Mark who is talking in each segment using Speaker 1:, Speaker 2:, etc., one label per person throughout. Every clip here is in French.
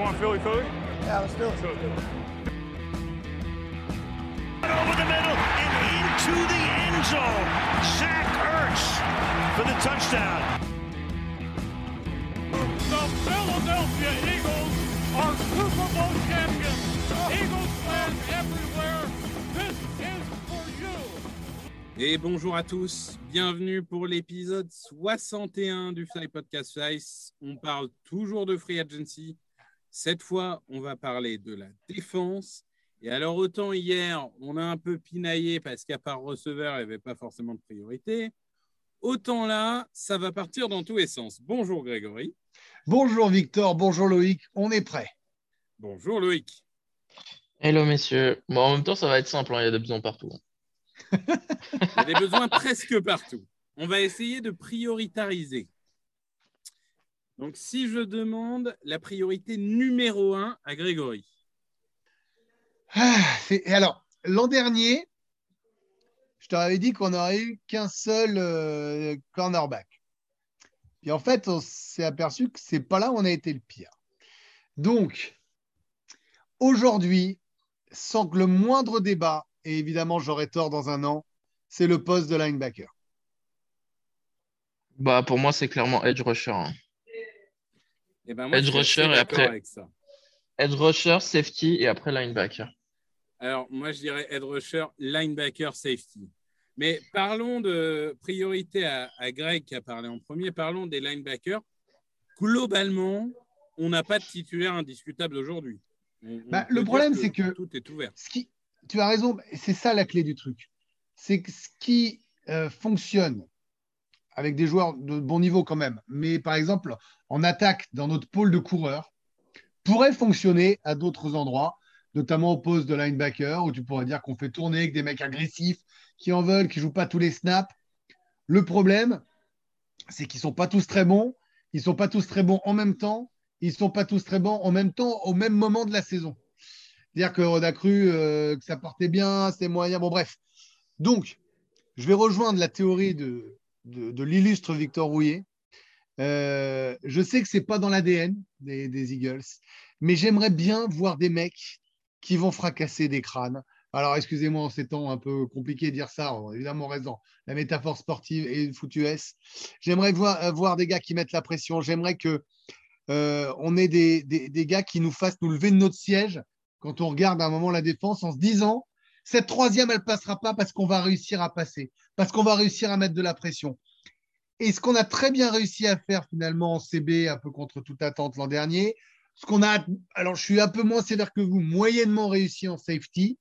Speaker 1: want Philly Philly?
Speaker 2: Yeah, let's do it.
Speaker 3: Over the middle and into the end zone. Zach Ertz for the touchdown.
Speaker 4: The Philadelphia Eagles are Super Bowl champions. Eagles fans everywhere, this is for you.
Speaker 5: Et bonjour à tous, bienvenue pour l'épisode 61 du Fly Podcast Slice. On parle toujours de Free Agency. Cette fois, on va parler de la défense. Et alors, autant hier, on a un peu pinaillé parce qu'à part receveur, il n'y avait pas forcément de priorité. Autant là, ça va partir dans tous les sens. Bonjour Grégory.
Speaker 2: Bonjour Victor, bonjour Loïc, on est prêt.
Speaker 5: Bonjour Loïc.
Speaker 6: Hello messieurs. Bon, en même temps, ça va être simple, hein, il y a des besoins partout.
Speaker 5: Il y a des besoins presque partout. On va essayer de prioritariser. Donc, si je demande la priorité numéro un à Grégory.
Speaker 2: Ah, et alors, l'an dernier, je t'avais dit qu'on n'aurait eu qu'un seul euh, cornerback. Puis en fait, on s'est aperçu que c'est pas là où on a été le pire. Donc, aujourd'hui, sans que le moindre débat, et évidemment j'aurai tort dans un an, c'est le poste de linebacker.
Speaker 6: Bah, pour moi, c'est clairement edge rusher. hein.
Speaker 5: Eh ben, moi,
Speaker 6: Edge
Speaker 5: je suis
Speaker 6: rusher et
Speaker 5: d'accord
Speaker 6: après-
Speaker 5: avec ça.
Speaker 6: Edge rusher, safety et après linebacker.
Speaker 5: Alors, moi, je dirais head rusher, linebacker, safety. Mais parlons de priorité à, à Greg qui a parlé en premier. Parlons des linebackers. Globalement, on n'a pas de titulaire indiscutable aujourd'hui.
Speaker 2: Bah, le problème, c'est que-
Speaker 5: tout est ouvert.
Speaker 2: ce qui, tu as raison, c'est ça la clé du truc. C'est que ce qui euh, fonctionne avec des joueurs de bon niveau quand même, mais par exemple en attaque dans notre pôle de coureurs, pourrait fonctionner à d'autres endroits, notamment au poste de linebacker, où tu pourrais dire qu'on fait tourner avec des mecs agressifs qui en veulent, qui jouent pas tous les snaps. Le problème, c'est qu'ils sont pas tous très bons, ils sont pas tous très bons en même temps, ils sont pas tous très bons en même temps au même moment de la saison. Dire qu'on a cru euh, que ça partait bien, c'était moyen. Bon, bref. Donc, je vais rejoindre la théorie de, de, l'illustre Victor Rouillet. Euh, je sais que c'est pas dans l'ADN des, Eagles, mais j'aimerais bien voir des mecs qui vont fracasser des crânes. Alors, excusez-moi, en ces temps un peu compliqué de dire ça, on- évidemment, on reste dans la métaphore sportive et foot US. J'aimerais voir, euh, voir des gars qui mettent la pression. J'aimerais que euh, on ait des, des, des gars qui nous fassent nous lever de notre siège quand on regarde à un moment la défense en se disant cette troisième, elle passera pas parce qu'on va réussir à passer, parce qu'on va réussir à mettre de la pression. Et ce qu'on a très bien réussi à faire finalement en CB, un peu contre toute attente l'an dernier, ce qu'on a, alors je suis un peu moins sévère que vous, moyennement réussi en safety,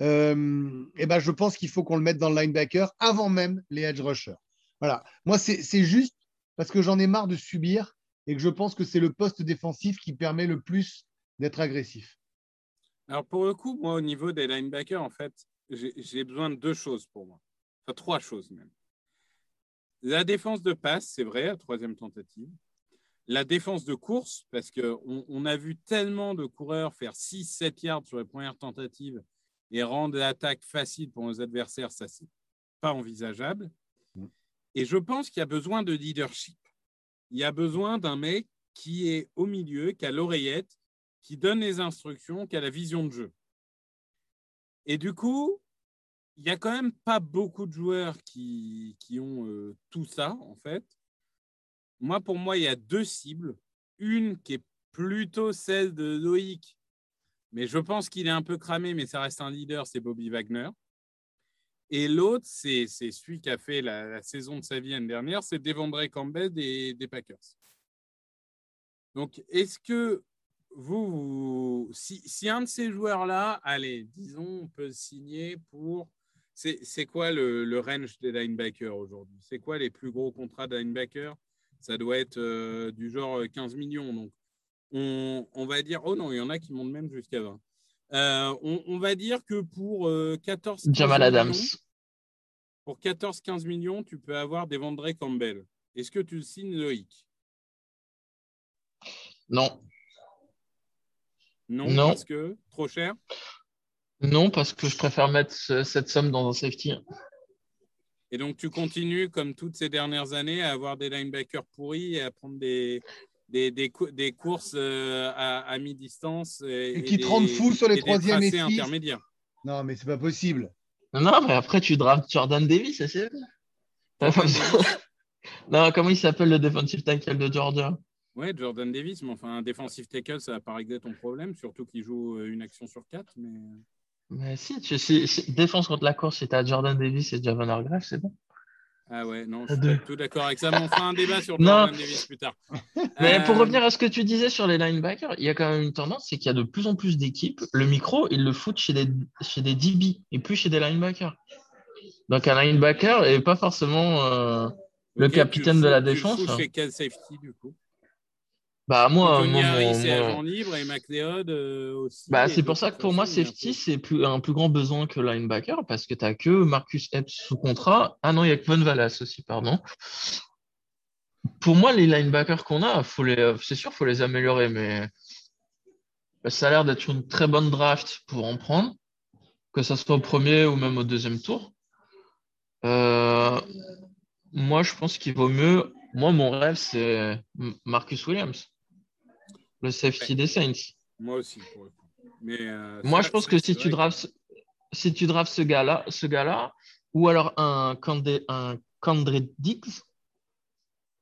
Speaker 2: euh, et ben je pense qu'il faut qu'on le mette dans le linebacker avant même les edge rushers. Voilà. Moi, c'est juste parce que j'en ai marre de subir et que je pense que c'est le poste défensif qui permet le plus d'être agressif.
Speaker 5: Alors, pour le coup, moi, au niveau des linebackers, en fait, j'ai besoin de deux choses pour moi. Enfin, trois choses même. La défense de passe, c'est vrai, la troisième tentative. La défense de course, parce qu'on on a vu tellement de coureurs faire 6-7 yards sur les premières tentatives et rendre l'attaque facile pour nos adversaires, ça, c'est pas envisageable.
Speaker 2: Mm.
Speaker 5: Et je pense qu'il y a besoin de leadership. Il y a besoin d'un mec qui est au milieu, qui a l'oreillette, qui donne les instructions, qui a la vision de jeu. Et du coup, il n'y a quand même pas beaucoup de joueurs qui, qui ont euh, tout ça, en fait. Moi, pour moi, il y a deux cibles. Une qui est plutôt celle de Loïc, mais je pense qu'il est un peu cramé, mais ça reste un leader, c'est Bobby Wagner. Et l'autre, c'est celui qui a fait la, la saison de sa vie l'année dernière, c'est Devondre Campbell des, des Packers. Donc, est-ce que vous, vous- si, si un de ces joueurs-là, allez, disons, on peut signer pour. C'est quoi le, le range des linebackers aujourd'hui? C'est quoi les plus gros contrats de linebackers? Ça doit être euh, du genre 15 millions. Donc, on, on va dire. Oh non, il y en a qui montent même jusqu'à 20. Euh, on, on va dire que pour euh, 14 15
Speaker 6: Jamal Adams.
Speaker 5: millions, pour 14-15 millions, tu peux avoir des Vendré Campbell. Est-ce que tu signes, Loïc?
Speaker 6: Non.
Speaker 5: Non,
Speaker 6: Non.
Speaker 5: parce que trop cher.
Speaker 6: Non, parce que je préfère mettre ce- cette somme dans un safety.
Speaker 5: Et donc, tu continues, comme toutes ces dernières années, à avoir des linebackers pourris et à prendre des, des, des, cou- des courses euh, à, à mi-distance et,
Speaker 2: Et qui te rendent fou sur les
Speaker 5: et des
Speaker 2: troisième et six.
Speaker 5: intermédiaires.
Speaker 2: Non, mais c'est pas possible.
Speaker 6: Non, mais après, tu draftes Jordan Davis, c'est Non, comment il s'appelle le defensive tackle de Georgia?
Speaker 5: Ouais, Jordan Davis, mais enfin, un defensive tackle, ça va pas régler ton problème, surtout qu'il joue euh, une action sur quatre. Mais...
Speaker 6: Mais si, tu, si, si- défense contre la course, si t'as Jordan Davis et Javon Hargrave, c'est bon.
Speaker 5: Ah ouais, non, je
Speaker 6: À
Speaker 5: suis tout d'accord avec ça, mais on fera un débat sur. Jordan Davis plus tard.
Speaker 6: Mais pour
Speaker 5: Euh,
Speaker 6: revenir à ce que tu disais sur les linebackers, il y a quand même une tendance, c'est qu'il y a de plus en plus d'équipes. Le micro, ils le foutent chez des, chez des DB et plus chez des linebackers. Donc un linebacker est pas forcément. euh, le
Speaker 5: tu
Speaker 6: capitaine de la
Speaker 5: fous- tu le
Speaker 6: défense,
Speaker 5: fous chez quel safety, du coup?
Speaker 6: Bah moi,
Speaker 5: Tony
Speaker 6: moi,
Speaker 5: Harris
Speaker 6: mon-
Speaker 5: est
Speaker 6: mon-
Speaker 5: agent libre et McLeod euh, aussi.
Speaker 6: Bah, c'est pour ça que pour moi, safety, c'est plus, un plus grand besoin que linebacker parce que tu n'as que Marcus Epps sous contrat. Ah non, il y a que Von Vallas aussi, pardon. Pour moi, les linebackers qu'on a, faut les, c'est sûr, faut les améliorer, mais ça a l'air d'être une très bonne draft pour en prendre, que ce soit au premier ou même au deuxième tour. Euh, moi, je pense qu'il vaut mieux. Moi, mon rêve, c'est Marcus Williams, le safety des Saints.
Speaker 5: Moi aussi, pour le coup. Mais, euh,
Speaker 6: Moi, je pense que si tu drafts, si tu drafts ce gars-là, ce gars-là, ou alors un Candé, un Candre Diggs,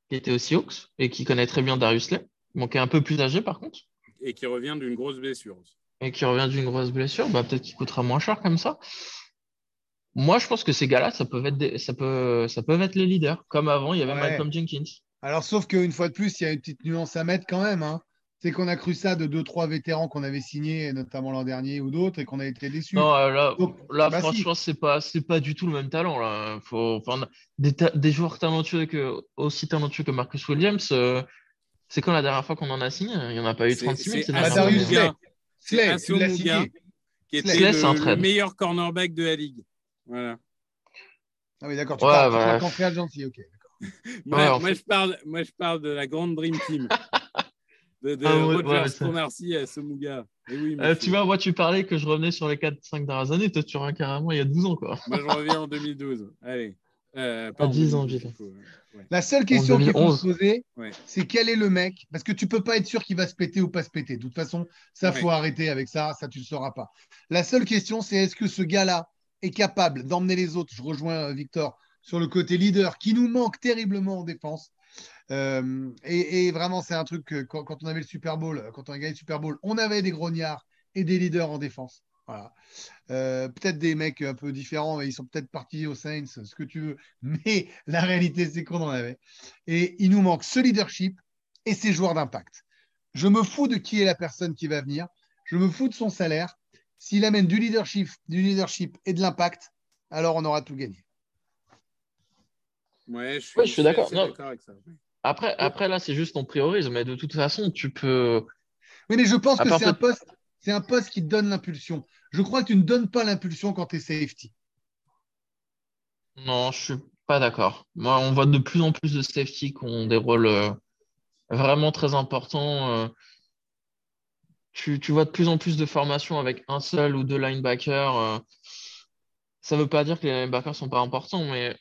Speaker 6: qui était aussi Hawks et qui connaît très bien Darius Slay, bon, qui est un peu plus âgé par contre,
Speaker 5: Et qui revient d'une grosse blessure aussi.
Speaker 6: et qui revient d'une grosse blessure, bah, peut-être qu'il coûtera moins cher comme ça. Moi, je pense que ces gars-là, ça peut être, des- ça peut, ça peut être les leaders. Comme avant, il y avait
Speaker 2: Ouais.
Speaker 6: Malcolm Jenkins.
Speaker 2: Alors, sauf qu'une fois de plus, il y a une petite nuance à mettre quand même. hein. C'est qu'on a cru ça de deux, trois vétérans qu'on avait signés, notamment l'an dernier ou d'autres, et qu'on a été déçus.
Speaker 6: Non, euh, là,
Speaker 2: Donc,
Speaker 6: là
Speaker 2: bah, si.
Speaker 6: franchement, c'est pas, c'est pas du tout le même talent. Là. Faut, enfin, des, ta- des joueurs talentueux que, aussi talentueux que Marcus Williams, euh, c'est quand la dernière fois qu'on en a signé? Il n'y en a pas eu
Speaker 5: C'est-
Speaker 6: 36 000
Speaker 5: c'est
Speaker 6: ces dernières
Speaker 2: Darius
Speaker 6: années.
Speaker 2: Slay.
Speaker 5: Slay.
Speaker 2: Slay, tu cité.
Speaker 5: qui était
Speaker 2: Slay,
Speaker 6: c'est
Speaker 5: le, le meilleur cornerback de la ligue. Voilà.
Speaker 2: Ah oui, d'accord. Tu
Speaker 6: Ouais,
Speaker 2: parles, tu
Speaker 6: bah,
Speaker 2: parles qu'en free agency, ok.
Speaker 5: Moi,
Speaker 6: Ouais, en
Speaker 5: moi,
Speaker 6: fait-
Speaker 5: je parle, moi, je parle de la grande Dream Team. De, de
Speaker 6: Ah ouais,
Speaker 5: Rogers,
Speaker 6: ouais, ça-
Speaker 5: Cromarty à Somuga. Et oui,
Speaker 6: Euh, tu vois, moi, tu parlais que je revenais sur les 4-5 dernières années. Toi, tu reviens carrément il y a 12 ans. Quoi.
Speaker 5: Moi, je reviens en 2012. Allez. Euh, pas
Speaker 6: À
Speaker 5: en
Speaker 6: 10 ans,
Speaker 5: 2012,
Speaker 6: vite.
Speaker 5: du coup, ouais.
Speaker 2: La seule question qu'il faut
Speaker 6: 2011.
Speaker 2: se poser,
Speaker 5: Ouais.
Speaker 2: c'est quel est le mec? Parce que tu peux pas être sûr qu'il va se péter ou pas se péter. De toute façon, ça,
Speaker 5: Ouais.
Speaker 2: faut arrêter avec ça. Ça, tu le sauras pas. La seule question, c'est est-ce que ce gars-là est capable d'emmener les autres? Je rejoins euh, Victor sur le côté leader qui nous manque terriblement en défense. Euh, et, et vraiment, c'est un truc que quand, quand on avait le Super Bowl, quand on a gagné le Super Bowl, on avait des grognards et des leaders en défense. Voilà. Euh, peut-être des mecs un peu différents, ils sont peut-être partis aux Saints, ce que tu veux. Mais la réalité, c'est qu'on en avait. Et il nous manque ce leadership et ces joueurs d'impact. Je me fous de qui est la personne qui va venir. Je me fous de son salaire. S'il amène du leadership, du leadership et de l'impact, alors on aura tout gagné.
Speaker 5: Ouais, je suis,
Speaker 6: Ouais, je suis d'accord.
Speaker 5: d'accord avec ça.
Speaker 6: Après, après, là, c'est juste on priorise. Mais de toute façon, tu peux.
Speaker 2: Oui, mais je pense que c'est un poste, c'est un poste qui te donne l'impulsion. Je crois que tu ne donnes pas l'impulsion quand tu es safety.
Speaker 6: Non, je suis pas d'accord. Moi, on voit de plus en plus de safety qui ont des rôles euh, vraiment très importants. euh. Tu, tu vois de plus en plus de formations avec un seul ou deux linebackers. euh. Ça veut pas dire que les linebackers sont pas importants, mais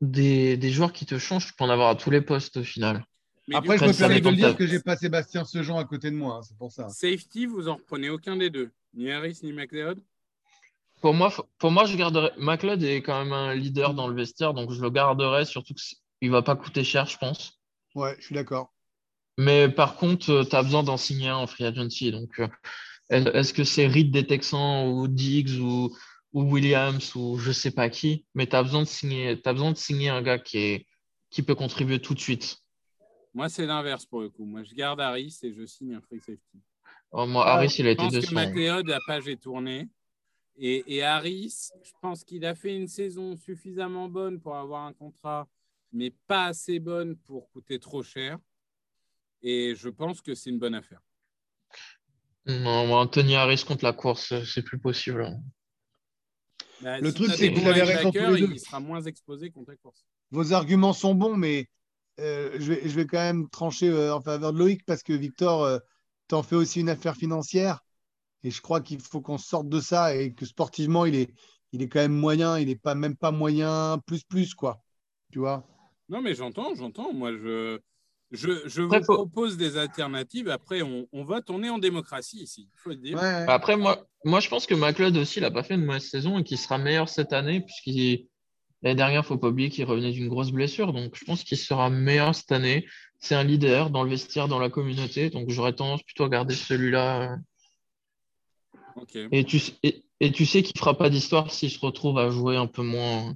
Speaker 6: des, des joueurs qui te changent, tu peux en avoir à tous les postes au final.
Speaker 5: Mais
Speaker 2: Après, je me permets de dire que j'ai pas Sébastien Sejean à côté de moi, hein, c'est pour ça.
Speaker 5: Safety, vous en reprenez aucun des deux. Ni Harris, ni McLeod.
Speaker 6: Pour moi, pour moi, je garderais. McLeod est quand même un leader dans le vestiaire, donc je le garderai, surtout qu'il va pas coûter cher, je pense.
Speaker 2: Ouais, je suis d'accord.
Speaker 6: Mais par contre, tu as besoin d'en signer un en free agency. Donc, euh, est- est-ce que c'est Reed des Texans ou Diggs ou, ou Williams ou je sais pas qui, mais tu as besoin de signer, t'as besoin de signer un gars qui, est, qui peut contribuer tout de suite.
Speaker 5: Moi, c'est l'inverse pour le coup. Moi, je garde Harris et je signe un free safety.
Speaker 6: Oh, moi,
Speaker 2: Ah,
Speaker 6: Harris, il a
Speaker 5: Je
Speaker 6: été
Speaker 5: pense que
Speaker 6: 200.
Speaker 5: McLeod, la page est tournée. Et, et Harris, je pense qu'il a fait une saison suffisamment bonne pour avoir un contrat, mais pas assez bonne pour coûter trop cher. Et je pense que c'est une bonne affaire.
Speaker 6: Non, moi, Anthony Harris contre la course, c'est plus possible.
Speaker 5: Bah,
Speaker 2: Le
Speaker 5: si
Speaker 2: truc, c'est que vous avez raison tous les deux.
Speaker 5: Il sera moins exposé contre la course.
Speaker 2: Vos arguments sont bons, mais euh, je, vais, je vais quand même trancher euh, en faveur de Loïc parce que Victor, euh, t'en fais aussi une affaire financière. Et je crois qu'il faut qu'on sorte de ça et que sportivement, il est, il est quand même moyen. Il n'est pas, même pas moyen plus plus, quoi. Tu vois?
Speaker 5: Non, mais j'entends, j'entends. Moi, je, Je, vous
Speaker 6: faut-
Speaker 5: propose des alternatives. Après, on, on vote. On est en démocratie ici. Il faut le dire.
Speaker 2: Ouais.
Speaker 6: Après, moi, moi, je pense que McLeod aussi, il n'a pas fait une mauvaise saison et qu'il sera meilleur cette année, puisqu'il l'année dernière, il ne faut pas oublier qu'il revenait d'une grosse blessure. Donc, je pense qu'il sera meilleur cette année. C'est un leader dans le vestiaire, dans la communauté. Donc, j'aurais tendance plutôt à garder celui-là.
Speaker 5: Ok.
Speaker 6: Et tu, et, et tu sais qu'il ne fera pas d'histoire s'il se retrouve à jouer un peu moins.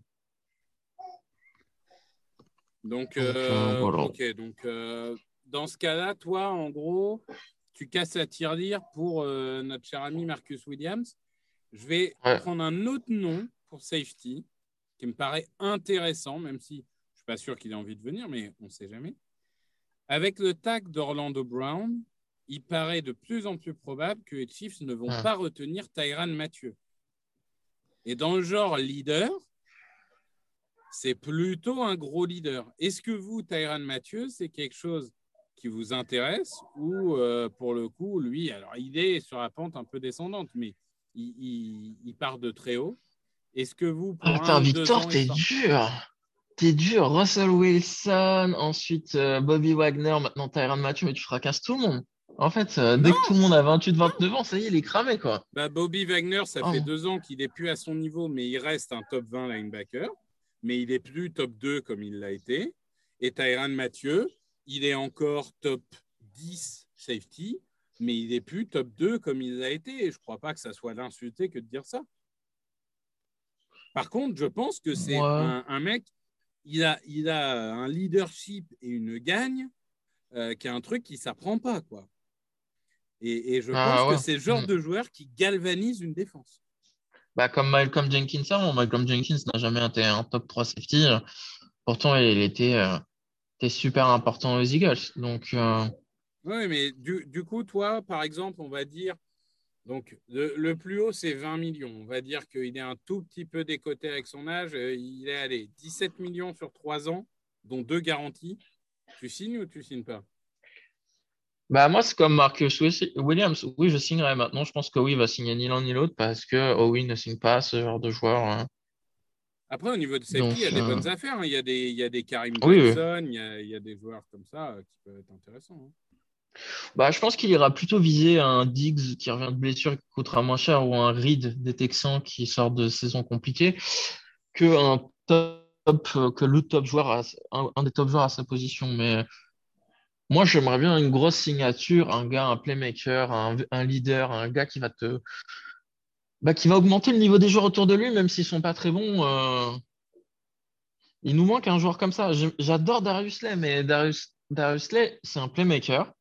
Speaker 5: Donc,
Speaker 6: Donc,
Speaker 5: euh,
Speaker 6: voilà.
Speaker 5: ok. Donc, euh, dans ce cas-là, toi, en gros, tu casses la tirelire pour euh, notre cher ami Marcus Williams. Je vais
Speaker 6: Ouais.
Speaker 5: prendre un autre nom pour safety qui me paraît intéressant, même si je ne suis pas sûr qu'il ait envie de venir, mais on ne sait jamais. Avec le tag d'Orlando Brown, il paraît de plus en plus probable que les Chiefs ne vont
Speaker 6: Ouais.
Speaker 5: pas retenir Tyran Mathieu. Et dans le genre leader, c'est plutôt un gros leader. Est-ce que vous, Tyran Mathieu, c'est quelque chose qui vous intéresse ou euh, pour le coup, lui, alors il est sur la pente un peu descendante, mais il, il- il part de très haut. Est-ce que vous, pour
Speaker 6: Attends,
Speaker 5: deux
Speaker 6: Victor, t'es dur. T'es dur. Russell Wilson, ensuite euh, Bobby Wagner, maintenant Tyrann Mathieu, mais tu fracasses tout le monde. En fait, euh, dès que tout le monde a 28-29 ans, ça y est, il est cramé, quoi.
Speaker 5: Bah, Bobby Wagner, ça
Speaker 6: Oh.
Speaker 5: fait deux ans qu'il n'est plus à son niveau, mais il reste un top 20 linebacker. Mais il est plus top 2 comme il l'a été. Et Tyran Mathieu, il est encore top 10 safety, mais il n'est plus top 2 comme il l'a été. Et je ne crois pas que ça soit d'insulter que de dire ça. Par contre, je pense que c'est
Speaker 6: Ouais.
Speaker 5: un, un mec, il a, il a un leadership et une gagne euh, qui est un truc qui ne s'apprend pas. quoi. Et, et je
Speaker 6: Ah,
Speaker 5: pense
Speaker 6: ouais.
Speaker 5: que c'est le genre
Speaker 6: Mm.
Speaker 5: de joueur qui galvanise une défense.
Speaker 6: Bah, comme Malcolm Jenkins avant. Malcolm Jenkins n'a jamais été un top 3 safety. Pourtant, il était, euh, était super important aux Eagles. Donc, euh,
Speaker 5: Oui, mais du, coup, toi, par exemple, on va dire, donc le, le plus haut, c'est 20 millions. On va dire qu'il est un tout petit peu décoté avec son âge. Euh, Il est allé 17 millions sur 3 ans, dont deux garanties. Tu signes ou tu signes pas?
Speaker 6: Bah, moi, c'est comme Marcus Wi- Williams. Oui, je signerai maintenant. Je pense que oui, il va signer ni l'un ni l'autre parce que Owen ne signe pas ce genre de joueur. hein.
Speaker 5: Après, au niveau de safety, il y a des
Speaker 6: euh,
Speaker 5: bonnes affaires. hein. Il, y a des, il y a des Karim
Speaker 6: Oui, oui.
Speaker 5: Johnson, il, y a, il y a des joueurs comme ça euh, qui peuvent être intéressants. hein.
Speaker 6: Bah, je pense qu'il ira plutôt viser un Diggs qui revient de blessure qui coûtera moins cher ou un Reed des Texans qui sort de saison compliquée que un top euh, que le top joueur à- un, un des top joueurs à sa position. Mais moi, j'aimerais bien une grosse signature, un gars, un playmaker, un, leader, un gars qui va te bah, qui va augmenter le niveau des joueurs autour de lui, même s'ils sont pas très bons. euh, Il nous manque un joueur comme ça. J'adore Darius Slay, mais Darius, Darius Slay, c'est un playmaker.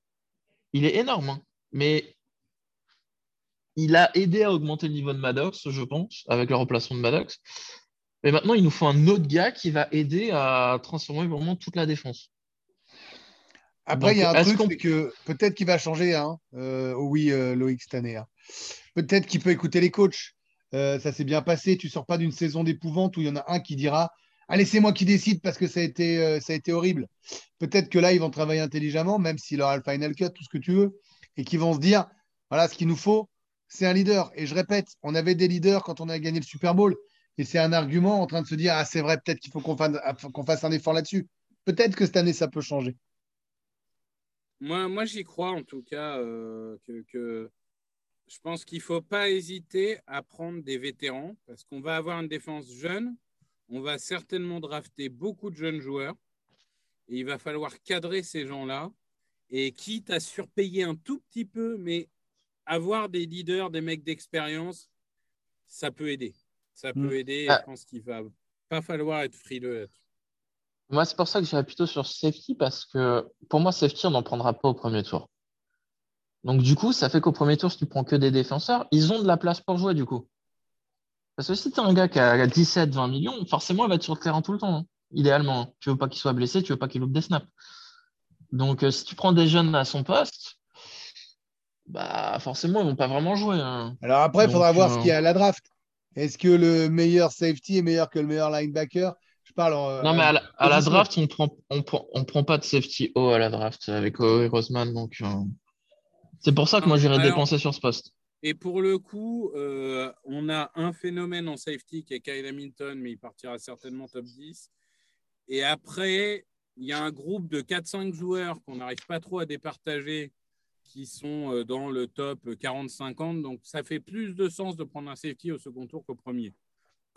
Speaker 6: Il est énorme, hein. mais il a aidé à augmenter le niveau de Maddox, je pense, avec le remplacement de Maddox. Mais maintenant, il nous faut un autre gars qui va aider à transformer vraiment toute la défense.
Speaker 2: Après, il y a un truc, c'est que peut-être qu'il va changer, hein, euh, oui, euh, Loïc, cette année. hein. Peut-être qu'il peut écouter les coachs. Euh, ça s'est bien passé. Tu sors pas d'une saison d'épouvante où il y en a un qui dira Allez, c'est moi qui décide parce que ça a été, ça a été horrible. Peut-être que là, ils vont travailler intelligemment, même s'il aura le final cut, tout ce que tu veux, et qu'ils vont se dire Voilà, ce qu'il nous faut, c'est un leader. Et je répète, on avait des leaders quand on a gagné le Super Bowl. Et c'est un argument en train de se dire Ah, c'est vrai, peut-être qu'il faut qu'on fasse, qu'on fasse un effort là-dessus. Peut-être que cette année, ça peut changer.
Speaker 5: Moi, moi j'y crois en tout cas euh, que, que je pense qu'il ne faut pas hésiter à prendre des vétérans parce qu'on va avoir une défense jeune. On va certainement drafter beaucoup de jeunes joueurs et il va falloir cadrer ces gens-là. Et quitte à surpayer un tout petit peu, mais avoir des leaders, des mecs d'expérience, ça peut aider. Ça peut
Speaker 2: Mm.
Speaker 5: aider.
Speaker 6: Ah.
Speaker 5: Je pense qu'il va pas falloir être frileux. là-dessus.
Speaker 6: Moi, c'est pour ça que j'irais plutôt sur safety parce que pour moi, safety, on n'en prendra pas au premier tour. Donc, du coup, ça fait qu'au premier tour, si tu prends que des défenseurs, ils ont de la place pour jouer, du coup. Parce que si tu as un gars qui a 17, 20 millions, forcément, il va être sur le terrain tout le temps, hein, idéalement. hein. Tu veux pas qu'il soit blessé, tu veux pas qu'il loupe des snaps. Donc, euh, si tu prends des jeunes à son poste, bah, forcément, ils vont pas vraiment jouer. hein.
Speaker 2: Alors après, il faudra voir
Speaker 6: euh,
Speaker 2: ce qu'il y a à la draft. Est-ce que le meilleur safety est meilleur que le meilleur linebacker? Parle en.
Speaker 6: Non, mais à la, à la
Speaker 2: position.
Speaker 6: draft, on prend, on prend, on prend pas de safety haut à la draft avec Howie Roseman. Donc, euh, c'est pour ça que moi, j'irais
Speaker 5: Alors-
Speaker 6: dépenser sur ce poste.
Speaker 5: Et pour le coup, euh, on a un phénomène en safety qui est Kyle Hamilton, mais il partira certainement top 10. Et après, il y a un groupe de 4-5 joueurs qu'on n'arrive pas trop à départager qui sont euh, dans le top 40-50. Donc, ça fait plus de sens de prendre un safety au second tour qu'au premier,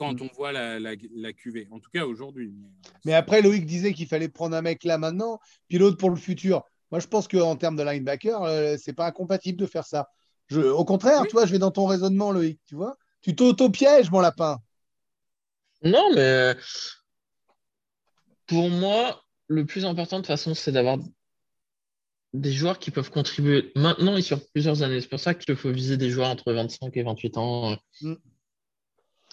Speaker 5: quand
Speaker 2: Mm.
Speaker 5: on voit la, la, la QV. En tout cas, aujourd'hui. Mais, euh,
Speaker 2: Mais après, Loïc disait qu'il fallait prendre un mec là maintenant, puis l'autre pour le futur. Moi, je pense qu'en termes de linebacker, euh, c'est pas incompatible de faire ça. Je, au contraire,
Speaker 5: Oui.
Speaker 2: tu vois, je vais dans ton raisonnement, Loïc, tu vois. Tu t'auto-pièges, mon lapin.
Speaker 6: Non, mais pour moi, le plus important de toute façon, c'est d'avoir des joueurs qui peuvent contribuer maintenant et sur plusieurs années. C'est pour ça qu'il faut viser des joueurs entre 25 et 28 ans.
Speaker 2: Mm.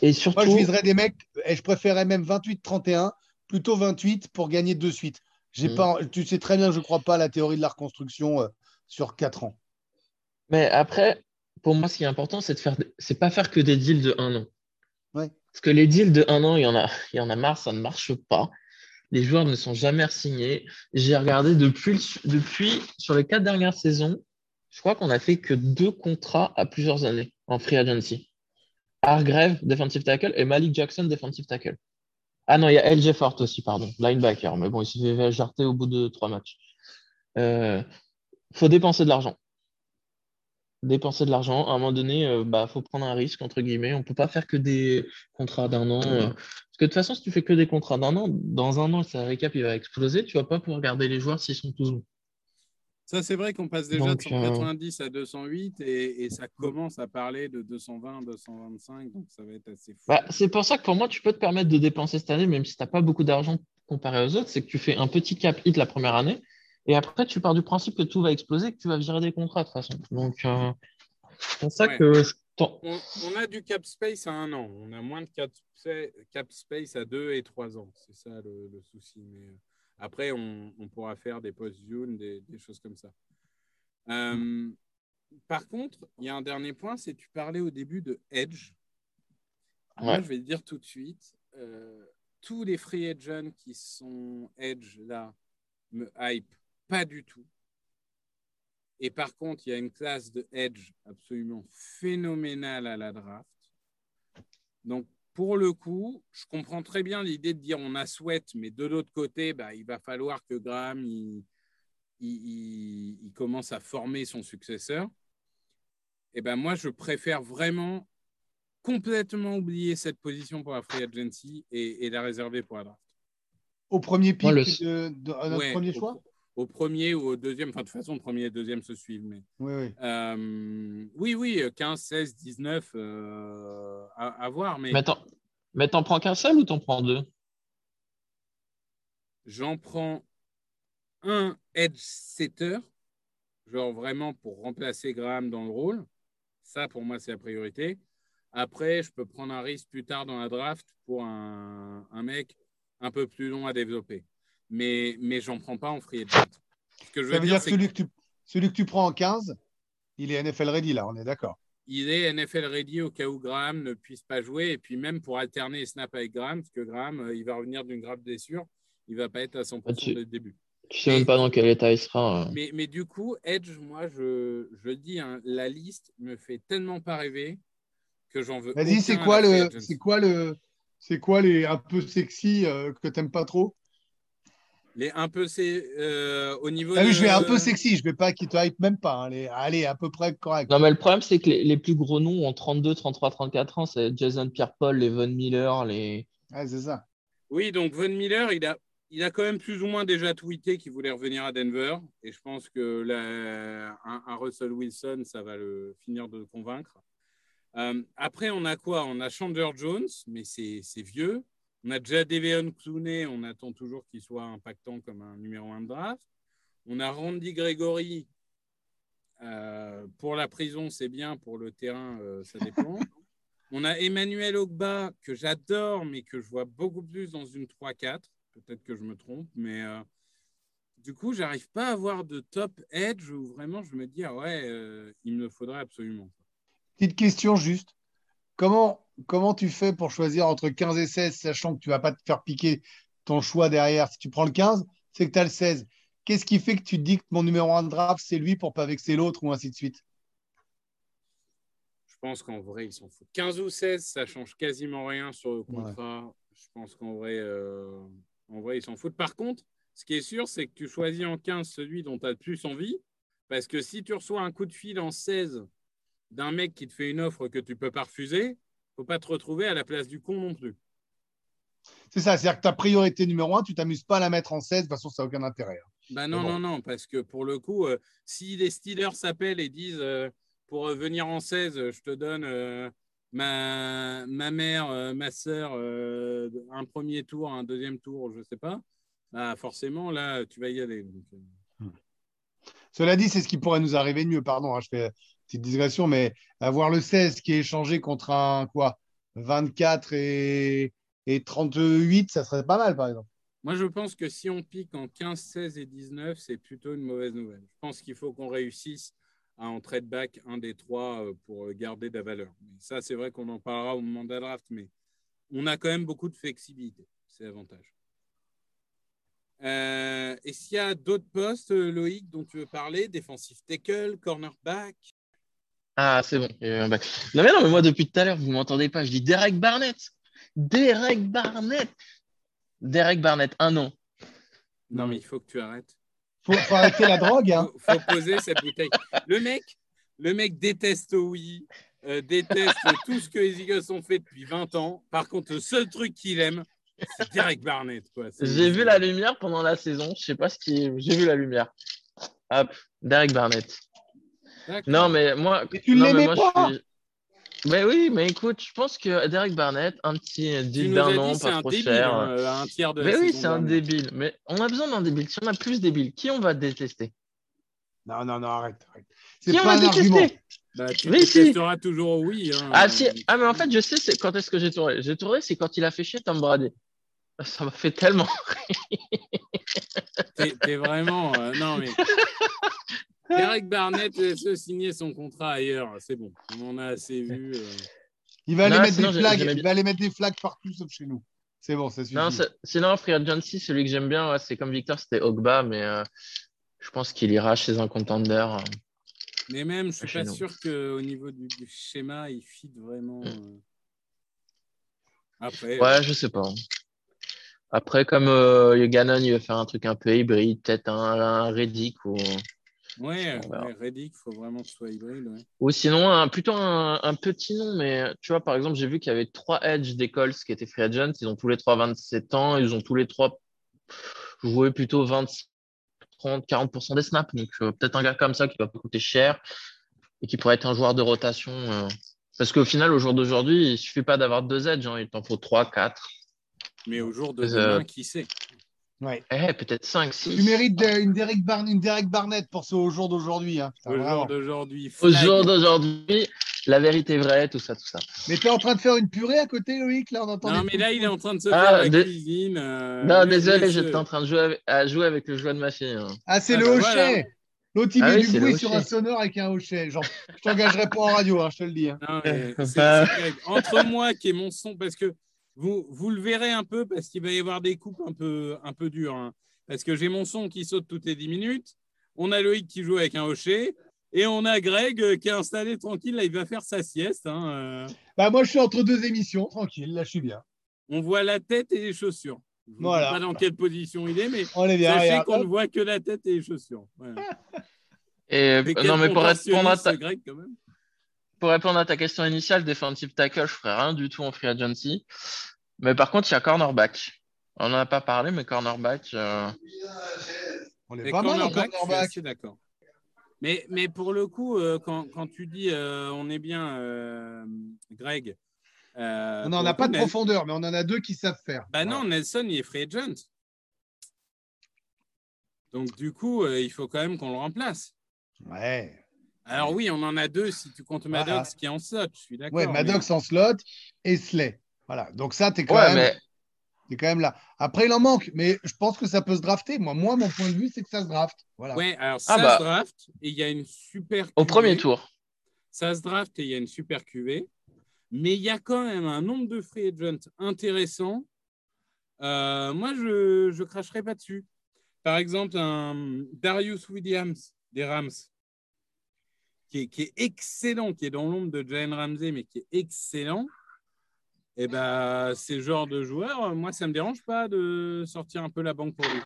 Speaker 6: Et surtout,
Speaker 2: Moi, je viserais des mecs, et je préférerais même 28-31, plutôt 28 pour gagner deux suites. J'ai
Speaker 6: Mm.
Speaker 2: pas, tu sais très bien je ne crois pas à la théorie de la reconstruction euh, sur 4 ans.
Speaker 6: mais après, pour moi, ce qui est important, c'est de faire, c'est pas faire que des deals de un an.
Speaker 2: Ouais.
Speaker 6: Parce que les deals de un an, il y en a, il y en a marre, ça ne marche pas. Les joueurs ne sont jamais signés. J'ai regardé depuis, depuis sur les quatre dernières saisons, je crois qu'on a fait que deux contrats à plusieurs années en free agency. Hargrave, defensive tackle, et Malik Jackson, defensive tackle. Ah non, il y a LJ Fort aussi, pardon, linebacker. Mais bon, il s'est fait jarter au bout de trois matchs. Euh, faut dépenser de l'argent. Dépenser de l'argent. À un moment donné, euh, bah, faut prendre un risque, entre guillemets. On peut pas faire que des contrats d'un an. euh. Parce que de toute façon, si tu fais que des contrats d'un an, dans un an, le salary cap il va exploser. Tu vas pas pouvoir garder les joueurs s'ils sont tous bons.
Speaker 5: Ça, c'est vrai qu'on passe déjà
Speaker 6: Donc,
Speaker 5: de 190 à 208 et, et ça commence à parler de 220, 225. Donc, ça va être assez fou.
Speaker 6: Bah, c'est pour ça que pour moi, tu peux te permettre de dépenser cette année, même si tu n'as pas beaucoup d'argent comparé aux autres, c'est que tu fais un petit cap hit la première année, et après, tu pars du principe que tout va exploser, que tu vas virer des contrats de toute façon. Donc, euh, c'est pour ça
Speaker 5: Ouais.
Speaker 6: que je
Speaker 5: On, on a du cap space à un an. On a moins de cap, spa- cap space à deux et trois ans. C'est ça le, le souci. Mais euh, après, on, on pourra faire des post-June, des, des choses comme ça. Euh, par contre, il y a un dernier point, c'est tu parlais au début de Edge. Moi, je vais te dire tout de suite, euh, tous les free agents qui sont Edge là me hype pas du tout. Et par contre, il y a une classe de Edge absolument phénoménale à la draft. Donc, pour le coup, je comprends très bien l'idée de dire on a Sweat, mais de l'autre côté, bah, il va falloir que Graham il, il, il- il commence à former son successeur. Et ben moi, je préfère vraiment complètement oublier cette position pour la free agency et, et la réserver pour la draft.
Speaker 2: Au premier pic
Speaker 6: Moi, le-
Speaker 2: de, de- à notre
Speaker 5: Ouais,
Speaker 2: premier
Speaker 5: au-
Speaker 2: choix?
Speaker 5: Au premier ou au deuxième, enfin de toute façon, le premier et le deuxième se suivent. Mais
Speaker 2: Oui, oui.
Speaker 5: euh, oui, oui, 15, 16, 19, euh, à, à voir. Mais
Speaker 6: Mais t'en mais t'en prends qu'un seul ou t'en prends deux?
Speaker 5: j'en prends un edge setter, genre vraiment pour remplacer Graham dans le rôle. Ça, pour moi, c'est la priorité. Après, je peux prendre un risque plus tard dans la draft pour un, un mec un peu plus long à développer. Mais, mais j'en prends pas en free agent. Ce que je veux
Speaker 2: Ça veut
Speaker 5: dire,
Speaker 2: dire que
Speaker 5: c'est
Speaker 2: celui que, tu, celui que tu prends en 15, il est NFL ready là, on est d'accord.
Speaker 5: il est NFL ready au cas où Graham ne puisse pas jouer. Et puis même pour alterner les snaps avec Graham, parce que Graham, euh, il va revenir d'une grave blessure. Il va pas être à 100%
Speaker 6: Ah, tu-
Speaker 5: dès le début.
Speaker 6: Tu sais même pas dans quel état il sera. euh.
Speaker 5: Mais, mais du coup, Edge, moi, je, je dis, hein, la liste me fait tellement pas rêver que j'en veux.
Speaker 2: Vas-y, c'est quoi le, c'est quoi le, c'est quoi les un peu sexy euh, que t'aimes pas trop?
Speaker 5: Les un peu, c'est euh, au niveau. De-
Speaker 2: je vais un peu sexy, je vais pas qui te hype même pas. hein, les- allez, à peu près correct.
Speaker 6: Non, mais le problème, c'est que les, les plus gros noms ont 32, 33, 34 ans. C'est Jason Pierre-Paul, les Von Miller, les.
Speaker 2: Ouais, c'est ça.
Speaker 5: Oui, donc Von Miller, il a, il a quand même plus ou moins déjà tweeté qu'il voulait revenir à Denver. Et je pense que un, un Russell Wilson, ça va le finir de le convaincre. Euh, après, on a quoi? On a Chandler Jones, mais c'est c'est vieux. On a déjà Deveon Clooney, on attend toujours qu'il soit impactant comme un numéro 1 de draft. On a Randy Gregory. Euh, pour la prison, c'est bien. Pour le terrain, euh, ça dépend. On a Emmanuel Ogba, que j'adore, mais que je vois beaucoup plus dans une 3-4. Peut-être que je me trompe, mais euh, du coup, j'arrive pas à avoir de top edge où vraiment je me dis, ah ouais, euh, il me le faudrait absolument.
Speaker 2: Petite question juste. Comment, comment tu fais pour choisir entre 15 et 16, sachant que tu vas pas te faire piquer ton choix derrière? Si tu prends le 15, c'est que tu as le 16. Qu'est-ce qui fait que tu te dis que mon numéro 1 de draft, c'est lui pour pas vexer l'autre ou ainsi de suite?
Speaker 5: Je pense qu'en vrai, ils s'en foutent. 15 ou 16, ça change quasiment rien sur le contrat. Je pense qu'en vrai, euh, en vrai, ils s'en foutent. Par contre, Ce qui est sûr, c'est que tu choisis en 15 celui dont tu as le plus envie. Parce que si tu reçois un coup de fil en 16 d'un mec qui te fait une offre que tu ne peux pas refuser, faut pas te retrouver à la place du con non plus.
Speaker 2: C'est ça, c'est-à-dire que ta priorité numéro un, tu t'amuses pas à la mettre en 16, de toute façon, ça n'a aucun intérêt. hein.
Speaker 5: Bah non,
Speaker 2: bon.
Speaker 5: non, non, parce que pour le coup, euh, si les Steelers s'appellent et disent euh, pour euh, venir en 16, euh, je te donne euh, ma, ma mère, ma sœur, euh, un premier tour, un deuxième tour, je sais pas, bah forcément, là, tu vas y aller. donc.
Speaker 2: Cela dit, c'est ce qui pourrait nous arriver de mieux. Pardon, hein, je fais petite digression, mais avoir le 16 qui est échangé contre un quoi 24 et, et 38, ça serait pas mal, par exemple.
Speaker 5: Moi, je pense que si on pique en 15, 16 et 19, c'est plutôt une mauvaise nouvelle. Je pense qu'il faut qu'on réussisse à en trade back un des trois euh, pour garder de la valeur. Mais ça, c'est vrai qu'on en parlera au moment de la draft, mais on a quand même beaucoup de flexibilité. C'est l'avantage. Euh, Est-ce qu'il y a d'autres postes, euh, Loïc, dont tu veux parler? Défensif tackle, cornerback?
Speaker 6: Ah, c'est bon. il y a eu un bac. Non, mais non, mais moi, depuis tout à l'heure, vous m'entendez pas. Je dis Derek Barnett. Derek Barnett. Derek Barnett, un nom.
Speaker 5: Non, mais il faut que tu arrêtes.
Speaker 2: Faut, faut arrêter la drogue. Hein.
Speaker 5: faut, faut poser cette bouteille. Le mec, le mec déteste oui, déteste tout ce que les Eagles ont fait depuis 20 ans. Par contre, le seul truc qu'il aime, c'est Derek Barnett.
Speaker 6: J'ai vu la lumière pendant la saison. Je sais pas ce qui. J'ai vu la lumière. Hop, Derek Barnett. Non, mais moi.
Speaker 2: Mais tu l'aimais pas
Speaker 6: suis- Mais oui, mais écoute, je pense que Derek Barnett, un petit deal d'un an, pas
Speaker 5: un
Speaker 6: trop
Speaker 5: débile,
Speaker 6: cher.
Speaker 5: euh, un tiers de la
Speaker 6: Mais oui, c'est un débile. Mais on a besoin d'un débile. Si on a plus débiles, qui on va détester?
Speaker 2: Non, non, non, arrête. arrête. C'est
Speaker 6: Qui on
Speaker 2: pas
Speaker 6: va
Speaker 2: un argument.
Speaker 6: détester?
Speaker 5: Bah, tu
Speaker 6: Mais si.
Speaker 5: toujours oui. hein.
Speaker 6: Ah, si. ah, mais en fait, je sais c'est quand est-ce que j'ai tourné. J'ai tourné, c'est quand il a fait chier Tom Brady. Ça m'a fait tellement.
Speaker 5: T'es t'es vraiment. euh, non, mais. Derek Barnett laisse signer son contrat ailleurs. C'est bon. On en a assez vu. euh.
Speaker 2: Il va aller
Speaker 6: Non,
Speaker 2: mettre
Speaker 6: sinon,
Speaker 2: des flags. Il va aller mettre des flags partout sauf chez nous. C'est bon, ça suffit.
Speaker 6: Non, c'est- sinon, Free Agency, celui que j'aime bien, ouais, c'est comme Victor, c'était Ogba, mais euh, je pense qu'il ira chez un contender. euh.
Speaker 5: Mais même, je suis
Speaker 6: Chez
Speaker 5: pas
Speaker 6: nous.
Speaker 5: sûr qu'au niveau du, du schéma, il fit vraiment. euh. Après,
Speaker 6: Ouais, je sais pas. Après, comme euh, Gannon, il veut faire un truc un peu hybride, peut-être un, un Reddick ou,
Speaker 5: ouais, Reddick, il faut vraiment que ce soit hybride. ouais.
Speaker 6: ou sinon un, plutôt un, un petit nom. Mais tu vois, par exemple, j'ai vu qu'il y avait trois edge des Colts qui étaient free agents. Ils ont tous les trois 27 ans. Ils ont tous les trois joué plutôt 20, 30, 40% des snaps. Donc, euh, peut-être un gars comme ça qui va pas coûter cher et qui pourrait être un joueur de rotation. euh. Parce qu'au final, au jour d'aujourd'hui, il suffit pas d'avoir deux edges. hein. Il t'en faut trois, quatre.
Speaker 5: Mais au jour de
Speaker 6: Euh,
Speaker 5: demain, qui sait?
Speaker 2: Ouais.
Speaker 6: Eh, peut-être cinq, six.
Speaker 2: Tu mérites de- une, Derek Barn- une Derek Barnett pour ce au jour d'aujourd'hui. Hein. Putain,
Speaker 5: Au
Speaker 2: vraiment.
Speaker 5: jour d'aujourd'hui.
Speaker 6: Au jour d'aujourd'hui, la vérité est vraie, tout ça, tout ça.
Speaker 2: Mais t'es en train de faire une purée à côté, Loïc Là, on entend
Speaker 5: Non, mais là, il est en train de se
Speaker 6: Ah,
Speaker 5: faire la
Speaker 6: dé-
Speaker 5: cuisine. euh,
Speaker 6: non, désolé, j'étais en train de jouer avec, à jouer avec le jouet de ma fille. hein.
Speaker 2: Ah, c'est
Speaker 5: Ah,
Speaker 2: le
Speaker 5: bah,
Speaker 2: hochet.
Speaker 5: voilà.
Speaker 2: L'autre, il
Speaker 6: Ah
Speaker 2: met
Speaker 6: oui,
Speaker 2: du bruit sur un sonore avec un hochet. Genre, je t'engagerai pas en radio, hein, je te le dis. hein.
Speaker 5: Non, mais c'est-. Entre moi qui est mon son, parce que vous, vous le verrez un peu, parce qu'il va y avoir des coupes un peu, un peu dures. hein. Parce que j'ai mon son qui saute toutes les 10 minutes. On a Loïc qui joue avec un hochet. Et on a Greg euh, qui est installé tranquille. Là, il va faire sa sieste. hein, euh.
Speaker 2: Bah, moi, je suis entre deux émissions, tranquille. Là, je suis bien.
Speaker 5: On voit la tête et les chaussures. Je ne
Speaker 2: Voilà.
Speaker 5: sais pas dans quelle position il est, mais
Speaker 2: On est bien.
Speaker 5: sachez
Speaker 2: regarde.
Speaker 5: qu'on ne voit que la tête et les chaussures. Voilà.
Speaker 6: Et non, mais pour répondre, à ta,
Speaker 5: Greg, quand même.
Speaker 6: Pour répondre à ta question initiale, defensive tackle, je ferai rien du tout en free agency. Mais par contre, il y a cornerback. On n'en a pas parlé, mais cornerback. euh,
Speaker 2: On est pas mal en
Speaker 5: cornerback, je suis
Speaker 2: cornerback.
Speaker 5: assez d'accord. Mais, mais pour le coup, euh, quand, quand tu dis euh, on est bien, euh, Greg. euh,
Speaker 2: on n'a
Speaker 5: le
Speaker 2: pas
Speaker 5: coup,
Speaker 2: de profondeur, mais on en a deux qui savent faire.
Speaker 5: Bah non, Nelson, il est free agent. Donc, du coup, euh, il faut quand même qu'on le remplace.
Speaker 2: Ouais.
Speaker 5: Alors, oui, on en a deux si tu comptes
Speaker 2: Voilà.
Speaker 5: Maddox qui est en slot. Je suis d'accord. Mais-
Speaker 2: Maddox en slot et Slay. Voilà. Donc, ça, t'es quand,
Speaker 6: Ouais, mais
Speaker 2: t'es quand même là. Après, il en manque, mais je pense que ça peut se drafter. Moi, moi mon point de vue, c'est que ça se draft. Voilà.
Speaker 5: Ouais, alors ça
Speaker 6: Ah bah.
Speaker 5: se draft et il y a une super.
Speaker 6: au
Speaker 5: QV.
Speaker 6: premier tour.
Speaker 5: Ça se draft et il y a une super QV. Mais il y a quand même un nombre de free agents intéressants. Euh, moi, je ne cracherai pas dessus. Par exemple, un Darius Williams des Rams, qui est, qui est excellent, qui est dans l'ombre de Jalen Ramsey, mais qui est excellent. Et ben, c'est le genre de joueur, moi, ça ne me dérange pas de sortir un peu la banque pour lui.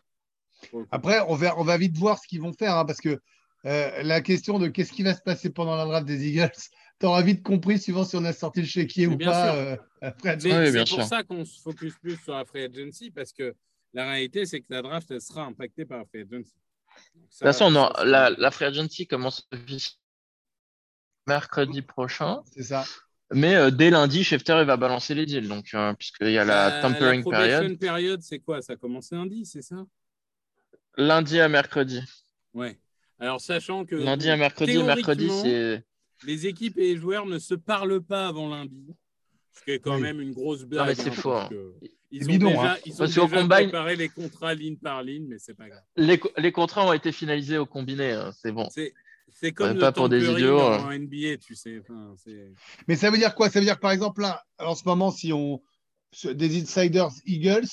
Speaker 2: Après, on va, on va vite voir ce qu'ils vont faire, hein, parce que euh, la question de qu'est-ce qui va se passer pendant la draft des Eagles, tu auras vite compris, suivant si on a sorti le chéquier ou
Speaker 5: bien
Speaker 2: pas. euh, après.
Speaker 5: C'est
Speaker 6: Oui,
Speaker 5: c'est
Speaker 6: bien
Speaker 5: pour
Speaker 6: sûr.
Speaker 5: ça qu'on se focus plus sur la free agency parce que la réalité, c'est que la draft, elle sera impactée par la free agency. Donc
Speaker 6: De toute façon, non, la, la free agency commence officiellement mercredi prochain.
Speaker 2: C'est ça.
Speaker 6: Mais euh, dès lundi, Schefter il va balancer les deals. Donc, euh, puisqu'il y a la
Speaker 5: La-
Speaker 6: tampering
Speaker 5: la période, c'est quoi? Ça commence lundi, c'est ça?
Speaker 6: Lundi à mercredi.
Speaker 5: Ouais. Alors, sachant que
Speaker 6: Lundi à mercredi. Mercredi, c'est.
Speaker 5: les équipes et les joueurs ne se parlent pas avant lundi, ce qui est quand
Speaker 2: Oui.
Speaker 5: même une grosse blague.
Speaker 6: mais c'est
Speaker 5: hein,
Speaker 6: faux,
Speaker 5: parce
Speaker 6: hein.
Speaker 5: Ils
Speaker 2: C'est
Speaker 5: ont
Speaker 2: bidon,
Speaker 5: déjà,
Speaker 2: hein.
Speaker 5: ils ont
Speaker 6: Parce qu'au
Speaker 5: déjà
Speaker 6: combine-
Speaker 5: préparé les contrats ligne par ligne, mais c'est pas grave.
Speaker 6: Les, co- les contrats ont été finalisés au combiné. hein, c'est bon.
Speaker 5: C'est c'est comme
Speaker 6: pas pour des idiots,
Speaker 5: en
Speaker 6: hein.
Speaker 5: NBA, tu sais. Enfin,
Speaker 2: Mais ça veut dire quoi? Ça veut dire que, par exemple, là, en ce moment, si on des insiders Eagles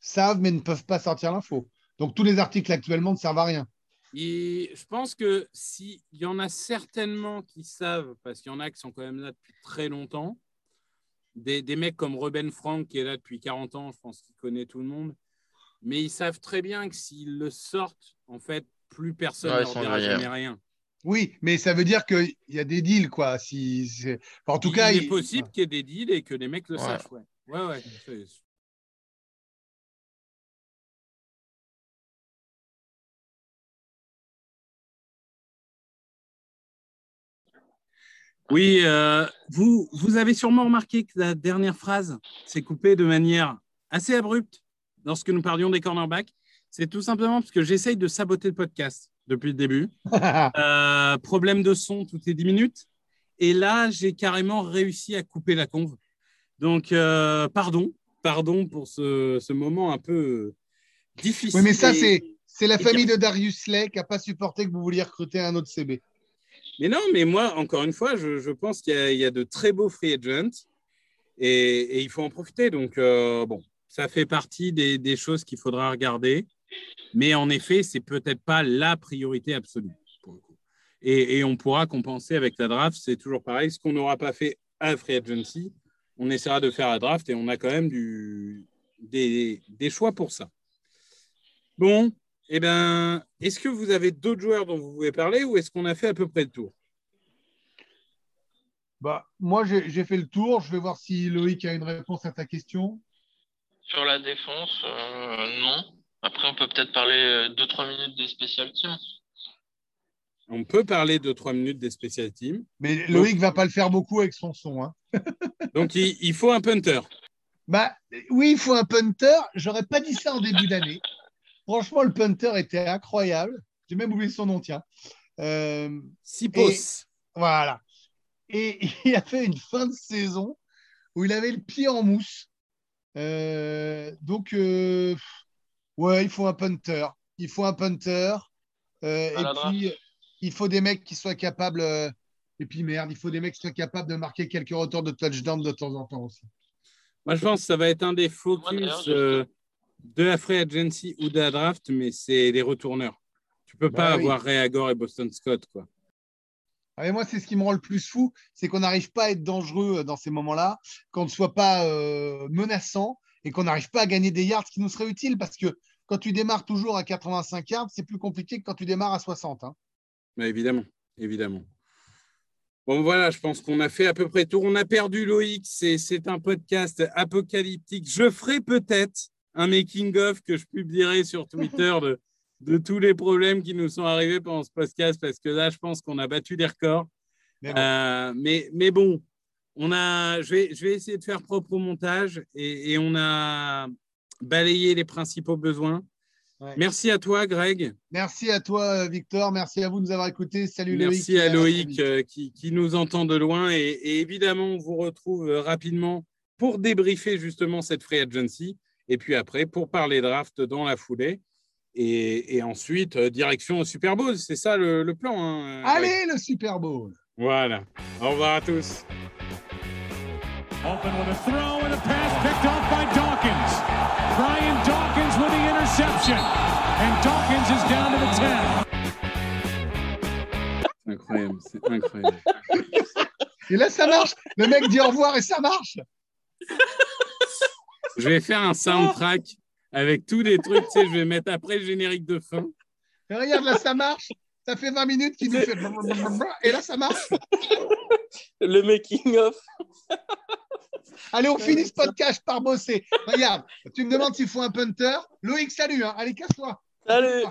Speaker 2: savent mais ne peuvent pas sortir l'info. Donc tous les articles actuellement ne servent à rien.
Speaker 5: Et je pense que s'il y en a certainement qui savent, parce qu'il y en a qui sont quand même là depuis très longtemps, des, des mecs comme Ruben Frank qui est là depuis 40 ans, je pense qu'il connaît tout le monde, mais ils savent très bien que s'ils le sortent, en fait, plus personne ne
Speaker 6: Ouais,
Speaker 5: leur dira jamais rien.
Speaker 2: Oui, mais ça veut dire qu'il y a des deals, quoi. Si, enfin, en tout
Speaker 5: il
Speaker 2: cas,
Speaker 5: est
Speaker 2: il-
Speaker 5: possible qu'il y ait des deals et que les mecs le
Speaker 6: Ouais.
Speaker 5: sachent. Ouais, ouais, ouais. c'est- Oui, euh, vous, vous avez sûrement remarqué que la dernière phrase s'est coupée de manière assez abrupte lorsque nous parlions des cornerbacks. C'est tout simplement parce que j'essaye de saboter le podcast depuis le début. Euh, problème de son toutes les 10 minutes. Et là, j'ai carrément réussi à couper la conve. Donc, euh, pardon. Pardon pour ce, ce moment un peu difficile.
Speaker 2: Oui, mais ça, c'est c'est la famille de Darius Slay qui n'a pas supporté que vous vouliez recruter un autre CB.
Speaker 5: Mais non, mais moi, encore une fois, je, je pense qu'il y, a- il y a de très beaux free agents et, et il faut en profiter. Donc, euh, bon, ça fait partie des, des choses qu'il faudra regarder. Mais en effet, c'est peut-être pas la priorité absolue. Pour le coup. Et, et on pourra compenser avec la draft. C'est toujours pareil. Ce qu'on n'aura pas fait à free agency, on essaiera de faire la draft et on a quand même du, des, des choix pour ça. Bon, eh ben, est-ce que vous avez d'autres joueurs dont vous voulez parler ou est-ce qu'on a fait à peu près le tour?
Speaker 2: Bah, moi, j'ai j'ai fait le tour. Je vais voir si Loïc a une réponse à ta question.
Speaker 6: Sur la défense, euh, non. Après, on peut peut-être parler 2-3 minutes des special teams.
Speaker 5: On peut parler de trois minutes des special teams.
Speaker 2: Mais Loïc va pas le faire beaucoup avec son son. hein.
Speaker 5: Donc, il, il faut un punter.
Speaker 2: Bah, oui, il faut un punter. J'aurais pas dit ça en début d'année. Franchement, le punter était incroyable. J'ai même oublié son nom, tiens. Euh,
Speaker 5: Sipos.
Speaker 2: Voilà. Et il a fait une fin de saison où il avait le pied en mousse. Euh, donc, euh, ouais, il faut un punter. Il faut un punter. Euh, et puis, il faut des mecs qui soient capables. euh, et puis, merde, il faut des mecs qui soient capables de marquer quelques retours de touchdown de temps en temps aussi.
Speaker 5: Moi, je pense que ça va être un des focus euh, de la free agency ou de la draft, mais c'est les retourneurs. Tu peux pas
Speaker 2: Bah oui.
Speaker 5: avoir Ray Agor et Boston Scott, quoi.
Speaker 2: Ah, et moi, c'est ce qui me rend le plus fou, c'est qu'on n'arrive pas à être dangereux dans ces moments-là, qu'on ne soit pas euh, menaçant et qu'on n'arrive pas à gagner des yards qui nous seraient utiles parce que quand tu démarres toujours à 85 yards, c'est plus compliqué que quand tu démarres à 60. hein.
Speaker 5: Bah, évidemment, évidemment. Bon, voilà, je pense qu'on a fait à peu près tout. On a perdu Loïc. C'est, un podcast apocalyptique. Je ferai peut-être un making-of que je publierai sur Twitter de, de tous les problèmes qui nous sont arrivés pendant ce podcast parce que là, je pense qu'on a battu des records.
Speaker 2: Mais bon.
Speaker 5: Euh, mais, mais bon, on a, je, vais, je vais essayer de faire propre au montage et, et on a balayé les principaux besoins.
Speaker 2: Ouais.
Speaker 5: Merci à toi, Greg.
Speaker 2: Merci à toi, Victor. Merci à vous de nous avoir écoutés. Salut Loïc.
Speaker 5: Merci à Loïc euh, qui, qui nous entend de loin. Et, et évidemment, on vous retrouve euh, rapidement pour débriefer justement cette free agency. Et puis après, pour parler draft dans la foulée. Et, et ensuite, euh, direction au Super Bowl. C'est ça le, le plan. hein, Greg?
Speaker 2: Allez, le Super Bowl.
Speaker 5: Voilà. Au revoir à tous.
Speaker 4: Open with a throw and a pass picked off by Dawkins. Brian Dawkins with the interception. And Dawkins is down to the 10.
Speaker 5: C'est incroyable. C'est incroyable.
Speaker 2: Et là, ça marche. Le mec dit au revoir et ça marche.
Speaker 5: Je vais faire un soundtrack avec tous les trucs. Tu sais, je vais mettre après le générique de fin.
Speaker 2: Et regarde, là, ça marche. Ça fait 20 minutes qu'il nous fait. Et là, ça marche.
Speaker 1: Le making of.
Speaker 2: Allez, on finit ce podcast par bosser. Regarde, tu me demandes s'il faut un punter. Loïc, salut. hein. Allez, casse-toi.
Speaker 1: Salut.